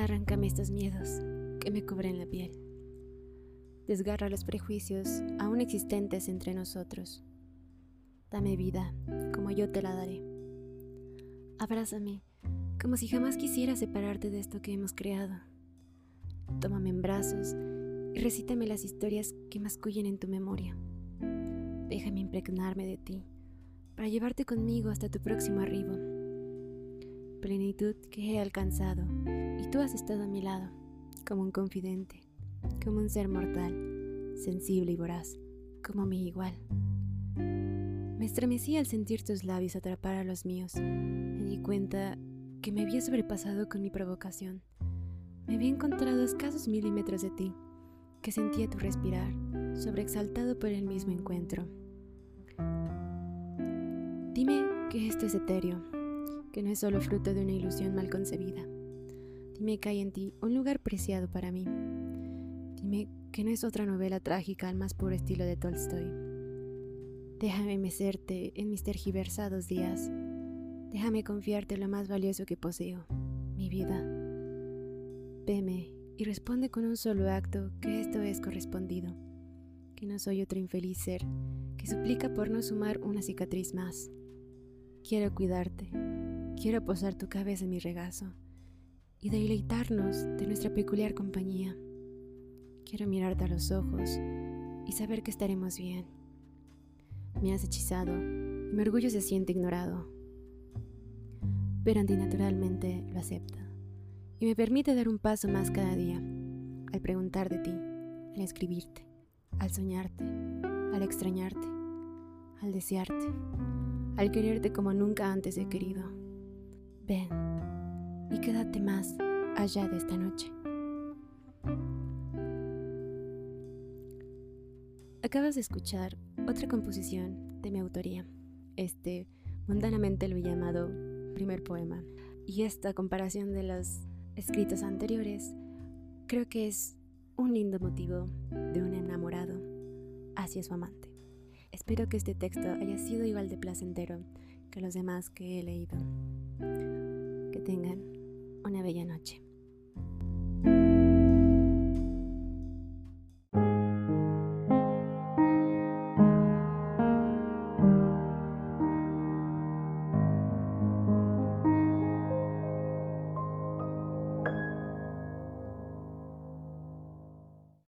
Arráncame estos miedos que me cubren la piel. Desgarra los prejuicios aún existentes entre nosotros. Dame vida como yo te la daré. Abrázame como si jamás quisiera separarte de esto que hemos creado. Tómame en brazos y recítame las historias que mascullen en tu memoria. Déjame impregnarme de ti para llevarte conmigo hasta tu próximo arribo. Plenitud que he alcanzado y tú has estado a mi lado, como un confidente, como un ser mortal, sensible y voraz, como mi igual. Me estremecí al sentir tus labios atrapar a los míos. Me di cuenta que me había sobrepasado con mi provocación. Me había encontrado a escasos milímetros de ti, que sentía tu respirar, sobreexaltado por el mismo encuentro. Dime que esto es etéreo, que no es solo fruto de una ilusión mal concebida. Dime que hay en ti un lugar preciado para mí. Dime que no es otra novela trágica al más puro estilo de Tolstoy. Déjame mecerte en mis tergiversados días Déjame confiarte lo más valioso que poseo, mi vida. Veme y responde con un solo acto que esto es correspondido, que no soy otro infeliz ser que suplica por no sumar una cicatriz más. Quiero cuidarte, quiero posar tu cabeza en mi regazo y deleitarnos de nuestra peculiar compañía. Quiero mirarte a los ojos y saber que estaremos bien. Me has hechizado y mi orgullo se siente ignorado pero antinaturalmente lo acepta y me permite dar un paso más cada día, al preguntar de ti, al escribirte, al soñarte, al extrañarte, al desearte, al quererte como nunca antes he querido. Ven y quédate más allá de esta noche. Acabas de escuchar otra composición de mi autoría. Este mundanamente lo he llamado primer poema. Y esta comparación de los escritos anteriores creo que es un lindo motivo de un enamorado hacia su amante. Espero que este texto haya sido igual de placentero que los demás que he leído. Tengan una bella noche.